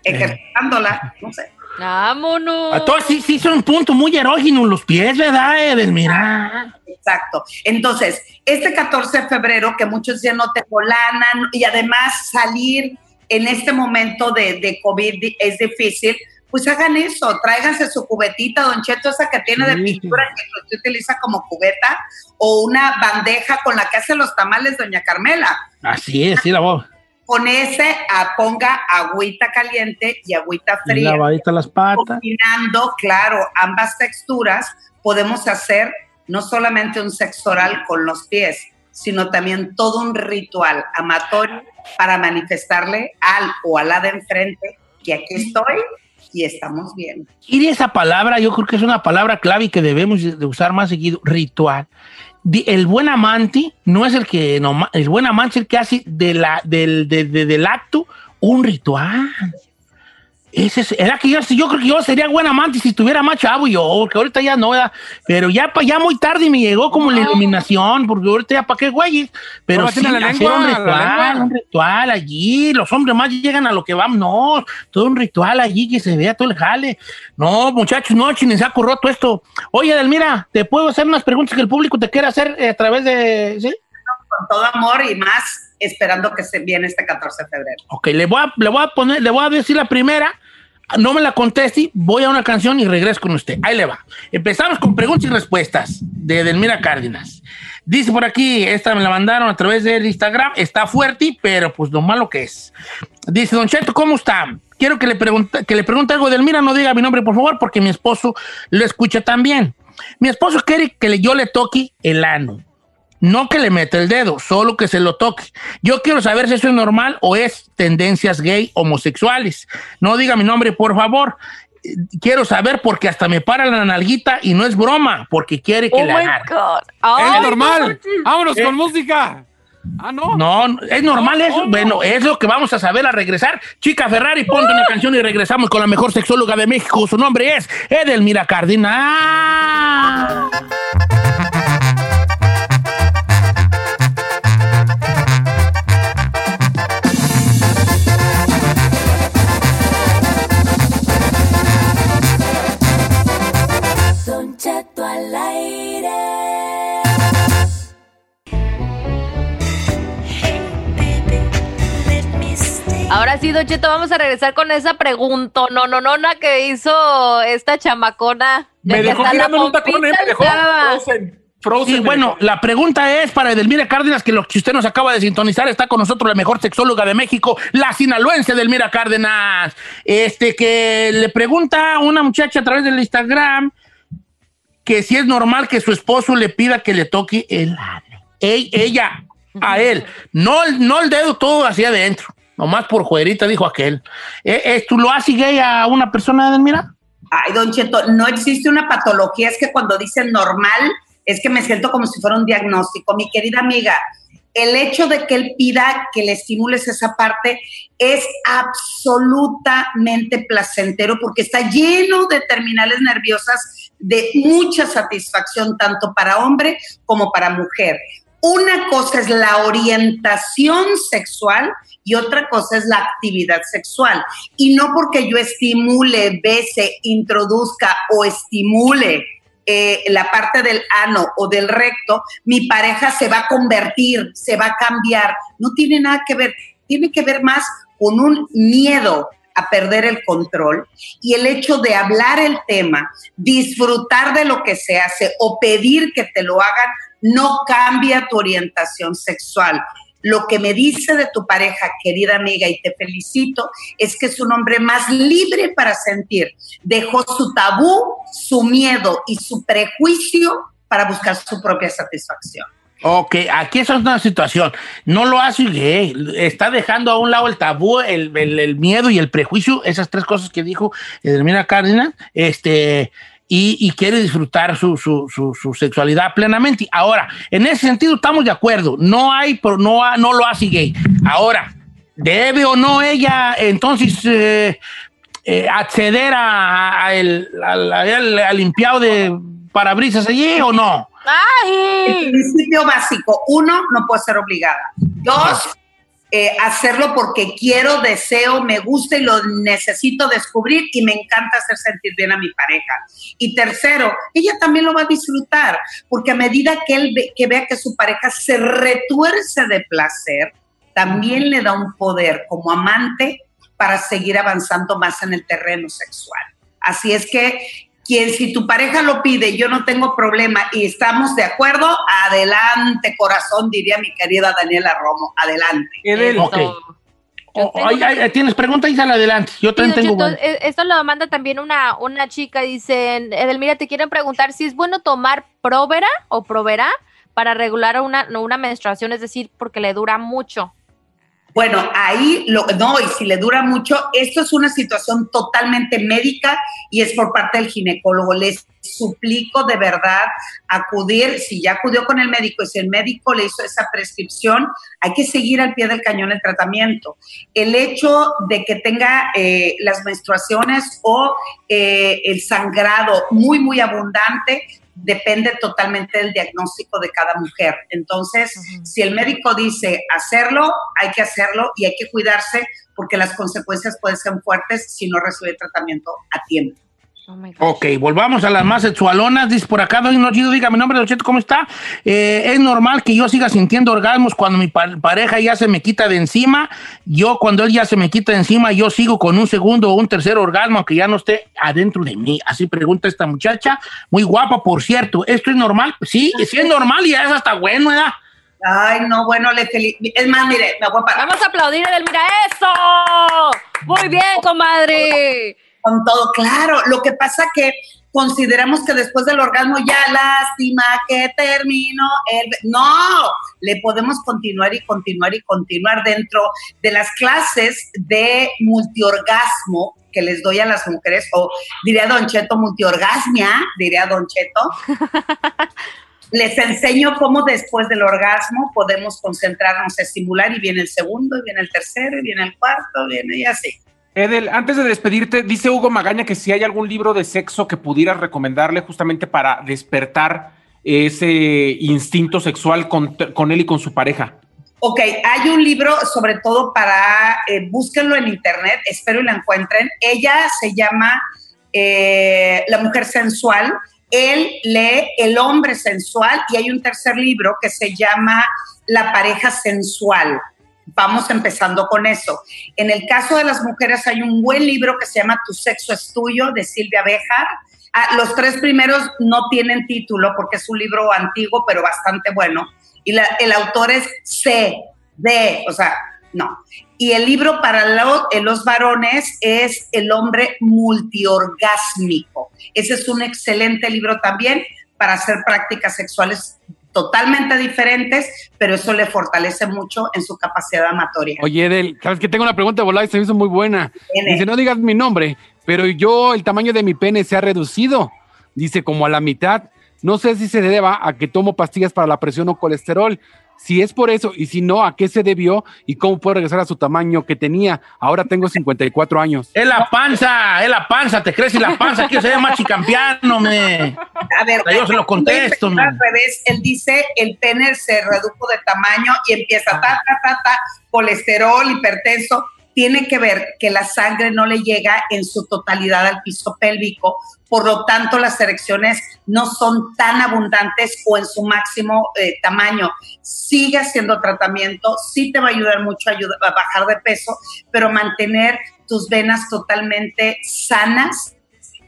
ejercitándola, no sé. Vámonos. Entonces sí, sí son un punto muy erógeno los pies, ¿verdad, Edelmira? Exacto. Entonces, este 14 de febrero, que muchos ya no tengo lana y además salir en este momento de, de COVID es difícil, pues hagan eso, tráiganse su cubetita, Don Cheto, esa que tiene de pintura que usted utiliza como cubeta, o una bandeja con la que hace los tamales Doña Carmela. Así es, sí la voy. Con ese ah, ponga agüita caliente y agüita Y fría. lavadita las patas. Combinando, claro, ambas texturas, podemos hacer no solamente un sexo oral con los pies, sino también todo un ritual amatorio para manifestarle al o a la de enfrente que aquí estoy y estamos bien. Y esa palabra, yo creo que es una palabra clave y que debemos de usar más seguido, ritual. el buen amante no es el que, el buen amante es el que hace de la, del, de- de- del acto un ritual. Ese es- era que yo, yo creo que yo sería buen amante si tuviera más chavo yo, que ahorita ya no, ¿verdad? pero ya, pa- ya muy tarde me llegó como la iluminación, porque ahorita ya para qué güey, pero No, sí, tiene la hacer lengua, un ritual, un ritual allí, los hombres más llegan a lo que van, no, todo un ritual allí que se vea todo el jale. No, muchachos, no, chines, saco roto esto. Oye, Delmira, ¿te puedo hacer unas preguntas que el público te quiera hacer eh, a través de... ¿sí? Con todo amor y más esperando que se viene este 14 de febrero. Ok, le voy, a, le voy a poner, le voy a decir la primera. No me la conteste, voy a una canción y regreso con usted. Ahí le va. Empezamos con preguntas y respuestas de Delmira Cárdenas. Dice por aquí, esta me la mandaron a través del Instagram, está fuerte, pero pues lo malo que es. Dice, Don Cheto, ¿cómo está? Quiero que le, pregunte, que le pregunte algo Delmira, no diga mi nombre, por favor, porque mi esposo lo escucha también. Mi esposo quiere que yo le toque el ano. No que le meta el dedo, solo que se lo toque. Yo quiero saber si eso es normal o es tendencias gay homosexuales. No diga mi nombre, por favor. Eh, Quiero saber porque hasta me para la nalguita y no es broma, porque quiere que Oh agarre. God. Es normal. no, Vámonos Eh. con música. Ah, no. No, es normal No, eso. ¿cómo? Bueno, es lo que vamos a saber a regresar. Chica Ferrari, ponte una canción y regresamos con la mejor sexóloga de México. Su nombre es Edelmira Cárdenas. Ahora sí, Don Cheto, vamos a regresar con esa pregunta, no, no, no, na que hizo esta chamacona. Me de que dejó en un tacón, ¿eh? Me dejó frozen. Frozen Sí, me bueno, dejó. la pregunta es para Edelmira Cárdenas, que lo que usted nos acaba de sintonizar, está con nosotros la mejor sexóloga de México, la sinaloense Edelmira Cárdenas. Este, que le pregunta a una muchacha a través del Instagram que si es normal que su esposo le pida que le toque el ano. Ey- ella, a él, no, el- no el dedo todo hacia adentro, nomás por juerita, dijo aquel. Eh, eh, ¿Tú lo haces gay a una persona, Edelmira? Ay, Don Cheto, no existe una patología, es que cuando dicen normal, es que me siento como si fuera un diagnóstico. Mi querida amiga, el hecho de que él pida que le estimules esa parte es absolutamente placentero porque está lleno de terminales nerviosas de mucha satisfacción, tanto para hombre como para mujer. Una cosa es la orientación sexual y otra cosa es la actividad sexual. Y no porque yo estimule, bese, introduzca o estimule eh, la parte del ano o del recto, mi pareja se va a convertir, se va a cambiar. No tiene nada que ver, tiene que ver más con un miedo a perder el control y el hecho de hablar el tema, disfrutar de lo que se hace o pedir que te lo hagan, no cambia tu orientación sexual. Lo que me dice de tu pareja, querida amiga, y te felicito, es que es un hombre más libre para sentir. Dejó su tabú, su miedo y su prejuicio para buscar su propia satisfacción. Ok, aquí esa es una situación. No lo hace. Está dejando a un lado el tabú, el, miedo y el prejuicio, esas tres cosas que dijo Edelmira Cárdenas, este, y, y quiere disfrutar su, su- su- su sexualidad plenamente. Ahora, en ese sentido estamos de acuerdo. No hay, pero no, ha- no lo hace gay. Ahora, ¿debe o no ella entonces eh, eh, acceder a, a el, al- al- al limpiado de parabrisas allí o no? El principio básico, uno, no puedo ser obligada. Dos, eh, hacerlo porque quiero, deseo, me gusta y lo necesito descubrir y me encanta hacer sentir bien a mi pareja. Y tercero, ella también lo va a disfrutar, porque a medida que él ve- que vea que su pareja se retuerce de placer, también le da un poder como amante para seguir avanzando más en el terreno sexual. Así es que quien si tu pareja lo pide, yo no tengo problema y estamos de acuerdo, adelante corazón, diría mi querida Daniela Romo, adelante. Ok. O- ay, ay, ¿Tienes pregunta? Adelante. Yo también tengo. Cheto, eh, esto lo manda también una, una chica, dicen, Edelmira, te quieren preguntar si es bueno tomar Provera o Provera para regular una, una menstruación, es decir, porque le dura mucho. Bueno, ahí, lo, no, y si le dura mucho, esto es una situación totalmente médica y es por parte del ginecólogo. Les suplico de verdad acudir, si ya acudió con el médico y si el médico le hizo esa prescripción, hay que seguir al pie del cañón el tratamiento. El hecho de que tenga eh, las menstruaciones o eh, el sangrado muy, muy abundante, depende totalmente del diagnóstico de cada mujer. Entonces, si el médico dice hacerlo, hay que hacerlo y hay que cuidarse porque las consecuencias pueden ser fuertes si no recibe tratamiento a tiempo. Ok, volvamos a las más sexualonas. Dice por acá, doy Chido, diga mi nombre, Don Cheto, ¿cómo está? Eh, es normal que yo siga sintiendo orgasmos cuando mi pa- pareja ya se me quita de encima. Yo, cuando él ya se me quita de encima, yo sigo con un segundo o un tercer orgasmo, aunque ya no esté adentro de mí. Así pregunta esta muchacha. Muy guapa, por cierto. ¿Esto es normal? Sí, sí es normal y ya es hasta bueno, ¿verdad? Ay, no, bueno, le feliz. Es más, mire, me voy a parar. Vamos a aplaudir, Edelmira. ¡Eso! Muy bien, comadre. Con todo, claro. Lo que pasa que consideramos que después del orgasmo ya lástima que terminó el... No, le podemos continuar y continuar y continuar dentro de las clases de multiorgasmo que les doy a las mujeres, o diría Don Cheto, multiorgasmia, diría Don Cheto. Les enseño cómo después del orgasmo podemos concentrarnos, estimular y viene el segundo, y viene el tercero, y viene el cuarto, viene y así. Edel, antes de despedirte, dice Hugo Magaña que si hay algún libro de sexo que pudieras recomendarle justamente para despertar ese instinto sexual con, con él y con su pareja. Ok, hay un libro sobre todo para, eh, búsquenlo en internet, espero y lo encuentren. Ella se llama eh, La mujer sensual, él lee El hombre sensual y hay un tercer libro que se llama La pareja sensual. Vamos empezando con eso. En el caso de las mujeres hay un buen libro que se llama Tu sexo es tuyo de Silvia Bejar. Ah, los tres primeros no tienen título porque es un libro antiguo pero bastante bueno. Y el autor es C, D, o sea, no. Y el libro para eh, los varones es El hombre multiorgásmico. Ese es un excelente libro también para hacer prácticas sexuales totalmente diferentes, pero eso le fortalece mucho en su capacidad amatoria. Oye, Edel, sabes que tengo una pregunta de volada y se me hizo muy buena. Dice, no digas mi nombre, pero yo, el tamaño de mi pene se ha reducido. Dice, como a la mitad. No sé si se deba a que tomo pastillas para la presión o colesterol. Si es por eso y si no, ¿a qué se debió y cómo puedo regresar a su tamaño que tenía? Ahora tengo 54 años. Es la panza, es la panza, te crees y la panza, que se llama chicampiano, me. A ver, Yo se lo contesto, Al me. revés, él dice el pene se redujo de tamaño y empieza ta, ta, ta, ta, colesterol, hipertenso. Tiene que ver que la sangre no le llega en su totalidad al piso pélvico, por lo tanto las erecciones no son tan abundantes o en su máximo eh, tamaño. Sigue haciendo tratamiento, sí te va a ayudar mucho a, ayudar, a bajar de peso, pero mantener tus venas totalmente sanas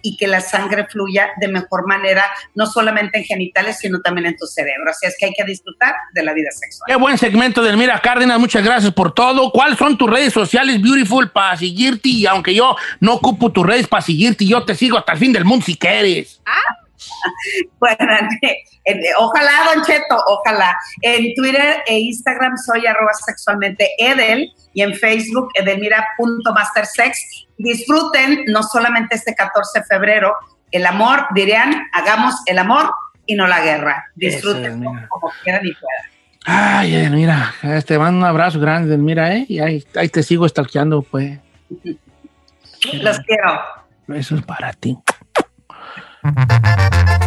y que la sangre fluya de mejor manera, no solamente en genitales, sino también en tu cerebro. Así es que hay que disfrutar de la vida sexual. Qué buen segmento del Mira Cárdenas, muchas gracias por todo. ¿Cuáles son tus redes sociales, Beautiful, para seguirte? Y aunque yo no ocupo tus redes para seguirte, yo te sigo hasta el fin del mundo si quieres. Bueno, en- ojalá, Don Cheto, ojalá. En Twitter e Instagram soy arroba sexualmente Edel y en Facebook edelmira.mastersex. Disfruten no solamente este 14 de febrero el amor, dirían, hagamos el amor y no la guerra. Disfruten como quieran y puedan. Ay, Edelmira, te mando un abrazo grande, Edelmira, ¿eh? Y ahí, ahí te sigo stalkeando, pues. Los quiero. Eso es para ti. Música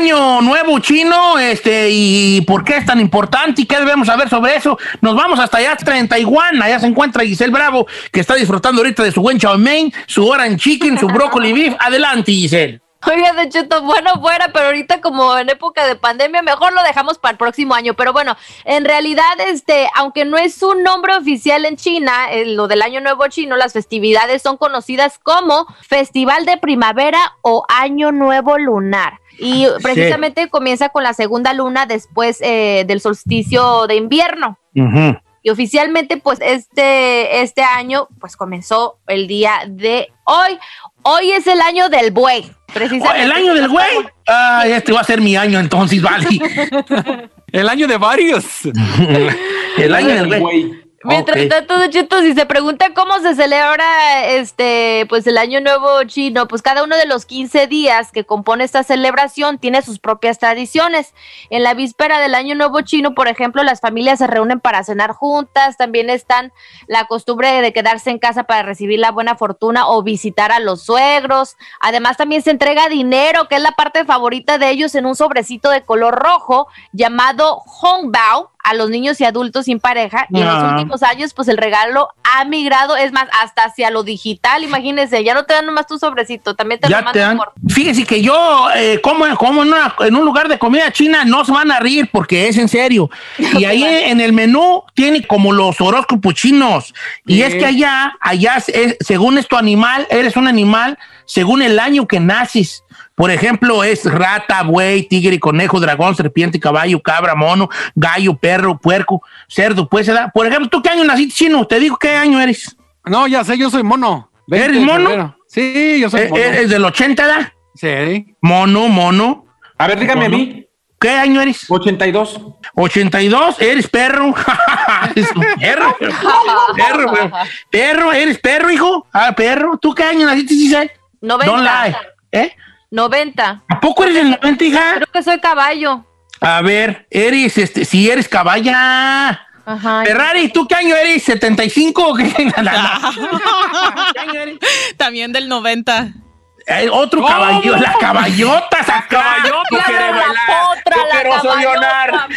año nuevo chino? Este, y por qué es tan importante y qué debemos saber sobre eso. Nos vamos hasta allá, 31. Allá se encuentra Giselle Bravo, que está disfrutando ahorita de su buen chow mein, su orange chicken, su broccoli beef. Adelante, Giselle. Oiga, de Cheto, bueno fuera, pero ahorita como en época de pandemia, mejor lo dejamos para el próximo año. Pero bueno, en realidad, este, aunque no es un nombre oficial en China, lo del Año Nuevo Chino, las festividades son conocidas como Festival de Primavera o Año Nuevo Lunar. Y precisamente comienza con la segunda luna después eh, del solsticio de invierno. Y oficialmente, pues este, este año, pues comenzó el día de hoy. Hoy es el año del buey. Precisamente. ¿El año del güey? Ah, este va a ser mi año entonces, vale. El año de varios. el año del güey. Mientras tanto, Cheto, si se pregunta cómo se celebra este, pues el Año Nuevo Chino, pues cada uno de los 15 días que compone esta celebración tiene sus propias tradiciones. En la víspera del Año Nuevo Chino, por ejemplo, las familias se reúnen para cenar juntas, también están la costumbre de quedarse en casa para recibir la buena fortuna o visitar a los suegros. Además, también se entrega dinero, que es la parte favorita de ellos, en un sobrecito de color rojo llamado Hongbao a los niños y adultos sin pareja y en los Ah. últimos años pues el regalo ha migrado, es más, hasta hacia lo digital, imagínense, ya no te dan nomás tu sobrecito, también te lo Ya te mandan dan. por... Fíjese que yo, eh, como, como en, una- en un lugar de comida china, no se van a reír porque es en serio. Y ahí en el menú tiene como los horóscopos chinos. Y Sí. es que allá, allá, es- según es tu animal, eres un animal según el año que naces. Por ejemplo, es rata, buey, tigre, conejo, dragón, serpiente, caballo, cabra, mono, gallo, perro, puerco, cerdo. Pues, ¿verdad? Por ejemplo, ¿tú qué año naciste chino? Te digo qué año eres. No, ya sé, yo soy mono. 20 ¿Eres mono? Sí, yo soy Eh, mono. ¿Eres del 80, ¿verdad? Sí. Mono, mono. A ver, dígame a mí. ¿Qué año eres? 82. 82, eres perro. eres un perro. perro, güey. perro, eres perro, hijo. Ah, perro. ¿Tú qué año naciste, Giselle? 90. Don't lie. ¿Eh? 90. ¿A poco eres del 90, hija? Creo que soy caballo. A ver, eres, este, si eres caballa. Ajá. Ferrari, ¿tú qué año eres? ¿75 o qué? ¿Qué año eres? También del 90. Eh, otro caballo, las caballotas acá. Tú La quieres bailar, potra, yo la quiero soñar. caballota,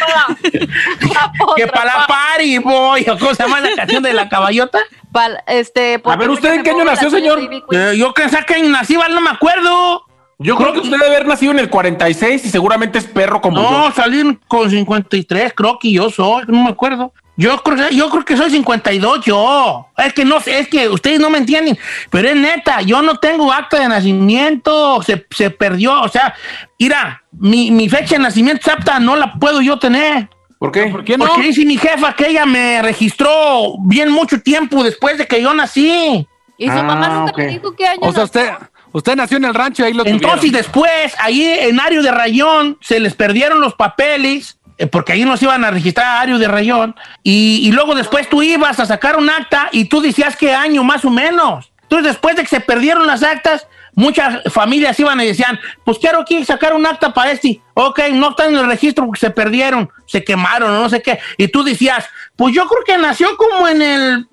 pa. Que para la party, voy. ¿Cómo se llama la canción de la caballota? Pal- este, A ver, ¿usted en qué año nació, señor? Eh, yo que en nací, no me acuerdo. Yo creo que usted debe haber nacido en el 46 y seguramente es perro como No, yo. salí con 53, creo que yo soy, no me acuerdo. Yo creo, que- yo creo que soy 52, yo. Es que no sé, es que ustedes no me entienden, pero es neta, yo no tengo acta de nacimiento, se, se perdió, o sea, mira, mi, mi fecha de nacimiento exacta no la puedo yo tener. ¿Por qué? ¿Por qué no? Porque dice mi jefa que ella me registró bien mucho tiempo después de que yo nací. Y su Ah, mamá nunca ok. me dijo qué año O sea, nació. usted, usted nació en el rancho y ahí lo Entonces tuvieron. después, ahí en Ario de Rayón, se les perdieron los papeles, eh, porque ahí nos iban a registrar a Ario de Rayón, y, y luego después tú ibas a sacar un acta y tú decías qué año más o menos. Entonces después de que se perdieron las actas, muchas familias iban y decían, pues quiero aquí sacar un acta para este. Ok, no están en el registro porque se perdieron, se quemaron o no sé qué. Y tú decías, pues yo creo que nació como en el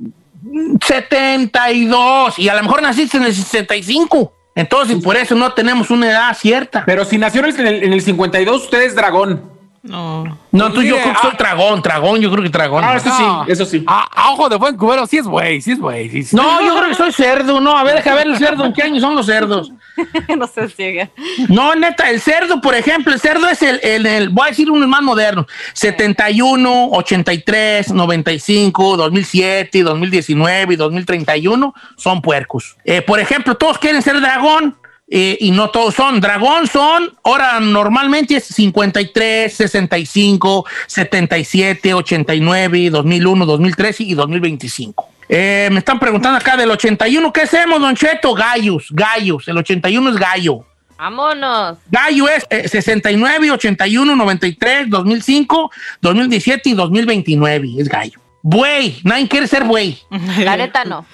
72 y a lo mejor naciste en el 65. Entonces, por eso no tenemos una edad cierta. Pero si nació en el, en el 52, usted es dragón. No. No, tú yo creo que soy ah. dragón, dragón, yo creo que dragón. Ah, eso sí, eso sí. A, a ojo de buen cubero, sí es güey, sí es güey. No, yo creo que soy cerdo, no, a ver, deja ver el cerdo, ¿en qué año son los cerdos? no se ciega. No, neta, el cerdo, por ejemplo, el cerdo es el, el, el- voy a decir uno más moderno, 71, 83, 95, 2007, 2019 y 2031 son puercos. Eh, por ejemplo, todos quieren ser dragón. Eh, y no todos son. Dragón son, ahora normalmente es 53, 65, 77, 89, 2001, 2013 y 2025. Eh, me están preguntando acá del 81, ¿qué hacemos, Don Cheto? Gallos, gallos. El 81 es gallo. Vámonos. Gallo es eh, 69, 81, 93, 2005, 2017 y 2029. Es gallo. Buey, nadie quiere ser buey. La neta no.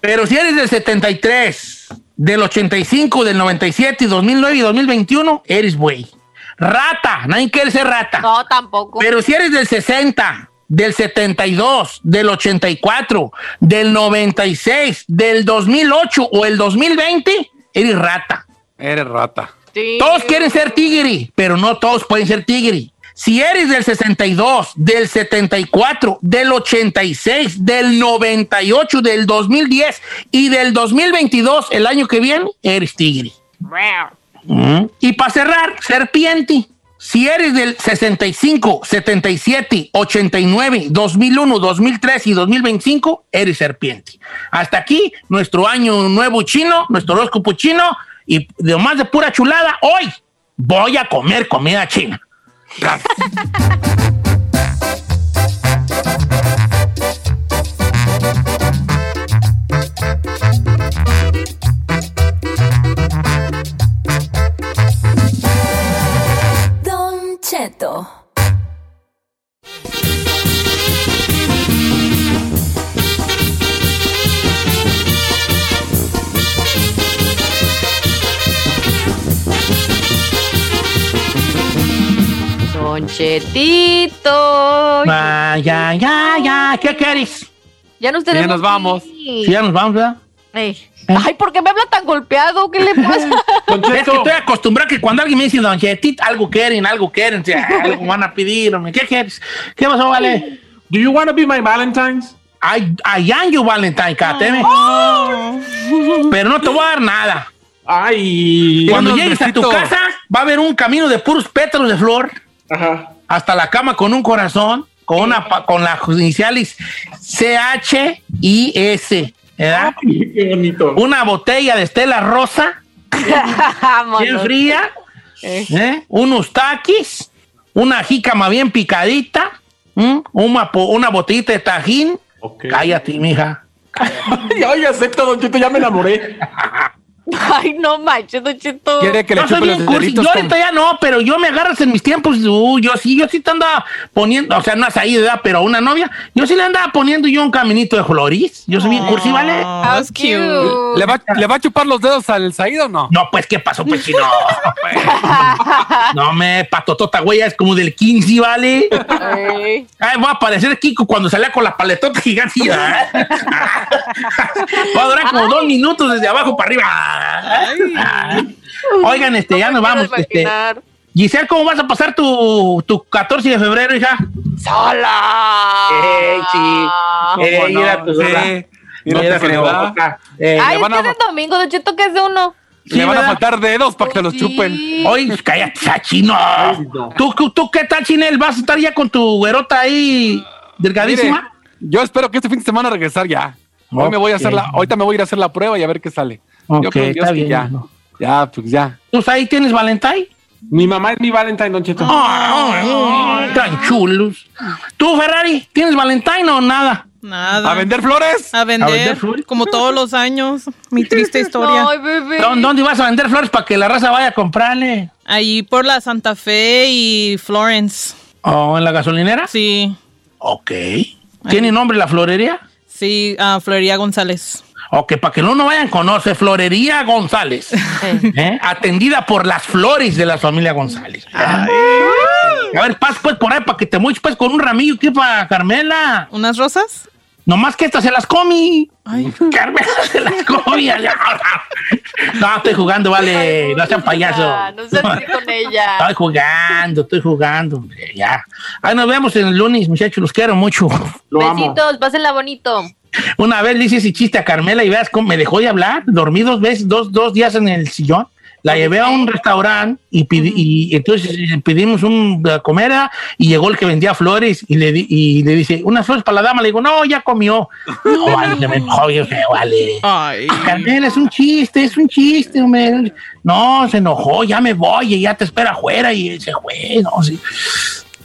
Pero si eres del 73, del 85, del 97, y 2009 y 2021, eres buey. Rata, nadie quiere ser rata. No, tampoco. Pero si eres del 60, del 72, del 84, del 96, del 2008 o el 2020, eres rata. Eres rata. Sí. Todos quieren ser tigre, pero no todos pueden ser tigre. Si eres del 62, del 74, del 86, del 98, del 2010 y del 2022, el año que viene, eres tigre. Mm. Y para cerrar, serpiente. Si eres del 65, 77, 89, 2001, 2003 y 2025, eres serpiente. Hasta aquí nuestro año nuevo chino, nuestro horóscopo chino y de más de pura chulada, hoy voy a comer comida china. Don ya, nos Ya tenemos. nos vamos. Sí, ya nos vamos, ¿verdad? Ey. Ay, ¿por qué me habla tan golpeado? ¿Qué le pasa? Es que estoy acostumbrado que cuando alguien me dice, Don Chetito, algo quieren, algo quieren, algo van a pedir. ¿qué quieres? ¿Qué pasó, vale? Do you want to be my Valentine's? I, I am your Valentine, cateme. Pero no te voy a dar nada. Ay. Cuando llegues a tu casa, va a haber un camino de puros pétalos de flor Ajá. hasta la cama con un corazón, con, con las iniciales C-H y S. ¿verdad? Qué bonito. Una botella de Estela Rosa, bien fría, ¿eh? unos taquis, una jícama bien picadita, ¿m? una, una botellita de tajín. Cállate, mija. ya, ya acepto, Don Cheto, ya me enamoré. Ay, no manches, Don Cheto. Quiere que le Yo soy bien los cursi. Yo con- ahorita ya no, pero yo me agarras en mis tiempos. uh, yo sí, yo sí te andaba poniendo, o sea, no has ahí, ¿verdad? Pero a una novia, yo sí le andaba poniendo yo un caminito de flores. Yo soy bien cursi, ¿vale? Oh, that's cute. ¿Le va, ¿Le va a chupar los dedos al Saído o no? No, pues, ¿qué pasó, pues, si no? pues. no, me, patotota, güey, es como del 15, ¿vale? Ay. Voy a parecer Kiko cuando salía con la paletota gigante. ¿verdad? Va a durar como dos minutos desde abajo para arriba. Oigan, este, ya nos vamos. Este. Giselle, ¿cómo vas a pasar tu, tu 14 de febrero, hija? ¡Sola! Ey, sí. ¿Cómo no? mira tu. Sí. No Mira, te creo. Eh, Ay, es a- que es de domingo, que es de uno. Sí, Le van a ¿verdad? faltar dedos para que se los Sí. chupen. Oye, cállate, chino. ¿Tú, tú, tú qué tal, Chinel? ¿Vas a estar ya con tu güerota ahí delgadísima? Mire, yo espero que este fin de semana regresar ya. Hoy me voy a hacer la, ahorita me voy a ir a hacer la prueba y a ver qué sale. Ok, yo creo en Dios está que bien. ya. Ya, pues ya. ¿Tú ahí tienes Valentine? Mi mamá es mi Valentine, Don Cheto. Ay, ay, tan chulos. ¿Tú, Ferrari, tienes Valentine o nada? Nada. ¿A vender flores? A vender, ¿A vender flores? como todos los años. Mi triste historia. Ay, bebé. ¿Dó- ¿Dónde vas a vender flores para que la raza vaya a comprarle? Ahí por la Santa Fe y Florence. ¿O en la gasolinera? Sí, Ok. ¿Tiene nombre la florería? sí, a Florería González. Ok, para que no nos vayan a conocer, Florería González. ¿eh? Atendida por las flores de la familia González. A ver, pasa pues por ahí para que te mueches pues con un ramillo que para Carmela. ¿Unas rosas? Nomás que esta se las comí. Carmela se las comí. no, estoy jugando, vale. No sean payasos. Ah, No así con ella. Estoy jugando, estoy jugando. hombre, Ya. Ahí nos vemos en el lunes, muchachos. Los quiero mucho. Lo amo. Besitos, pásenla bonito. Una vez le hice ese chiste a Carmela y veas cómo me dejó de hablar. Dormí dos veces, dos, dos días en el sillón. La llevé a un restaurante y, pidi- y entonces eh, pedimos un de comer ah, y llegó el que vendía flores y le, di- y le dice, unas flores para la dama. Le digo, no, ya comió. No, vale, me enojó. Ay. Carmela, es un chiste, es un chiste, hombre. No, se enojó, ya me voy, y ya te espera afuera y se fue, no, sí.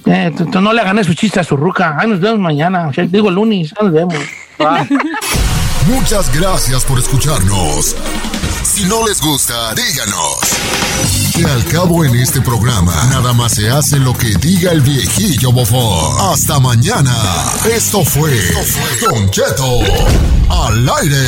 Eh, tú- no le gané su chiste a su ruca. Ay, nos vemos mañana. Digo lunes, ahí nos vemos. Muchas gracias por escucharnos. Si no les gusta, díganos. Que al cabo en este programa, nada más se hace lo que diga el viejillo bofón. Hasta mañana. Esto fue Don Cheto al aire.